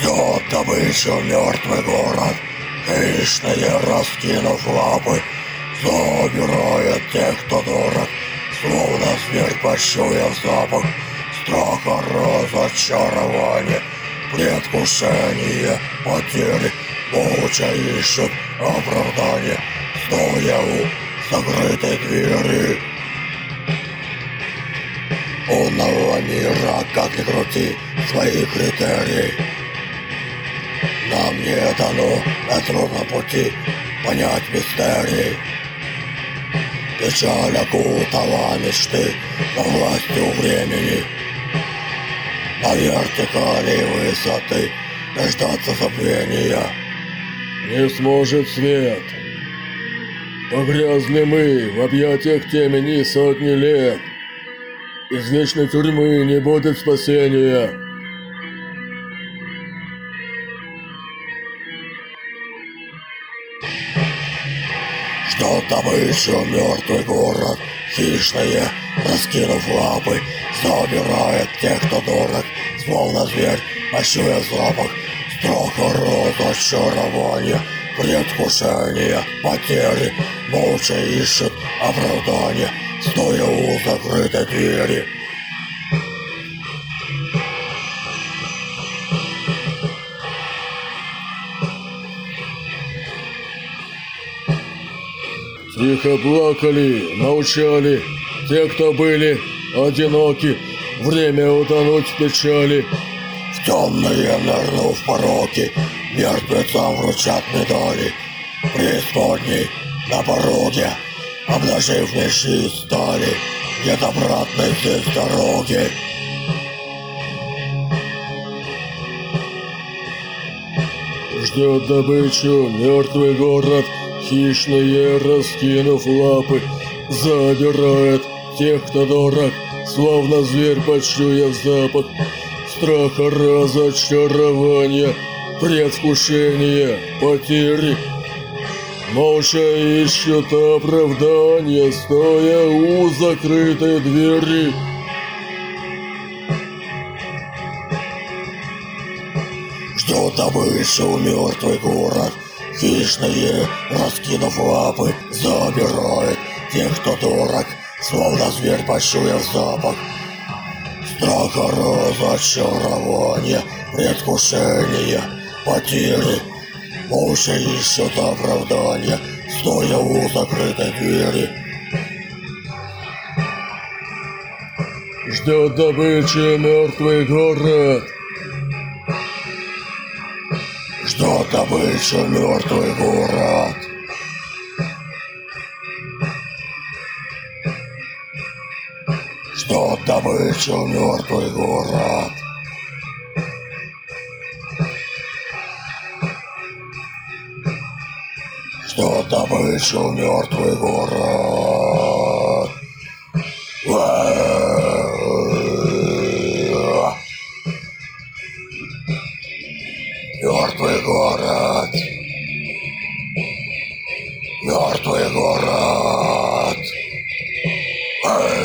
Ждет добычу мертвый город. Хищные, раскинув лапы, забирает тех, кто дорог. Словно зверь, почуяв запах, страха, разочарования, предвкушение, потери, молча ищут оправдание, стоя у закрытой двери. Умного мира, как ни крути, свои критерии. Нам не на трудном пути понять мистерии. Печаль окутала мечты во властью времени. На вертикали высоты дождаться забвения. Не сможет свет. Погрязли мы в объятиях темени сотни лет. Из вечной тюрьмы не будет спасения. Ждет добычу мертвый город, хищные, раскинув лапы, забирает тех, кто дорог, словно зверь, ощуя запах, страха, разочарования, предвкушения, потери, молча ищут оправдания, стоя у закрытой двери. Тихо плакали, молчали, те, кто были одиноки, время утонуть в печали. В темные нырнув пороки, мертвецам вручат медали. Преисподней на пороге, обнажив мечи стали, нет обратной здесь дороги. Ждет добычу мертвый город, хищные, раскинув лапы, забирает тех, кто дорог, словно зверь, почуяв запах, страха, разочарования, предвкушения, потери. Молча ищут оправдания, стоя у закрытой двери. Ждет добычу мертвый город, хищные, раскинув лапы, забирает тех, кто дорог, словно зверь, почуяв запах. Страха, разочарования, предвкушения, потери. Молча ищут оправдания, стоя у закрытой двери. Ждет добычи мертвый город. Ждет добычу мертвый город. Ждет добычу мертвый город. Ждет добычу мертвый город. Мертвый город. Мертвый город. Эй!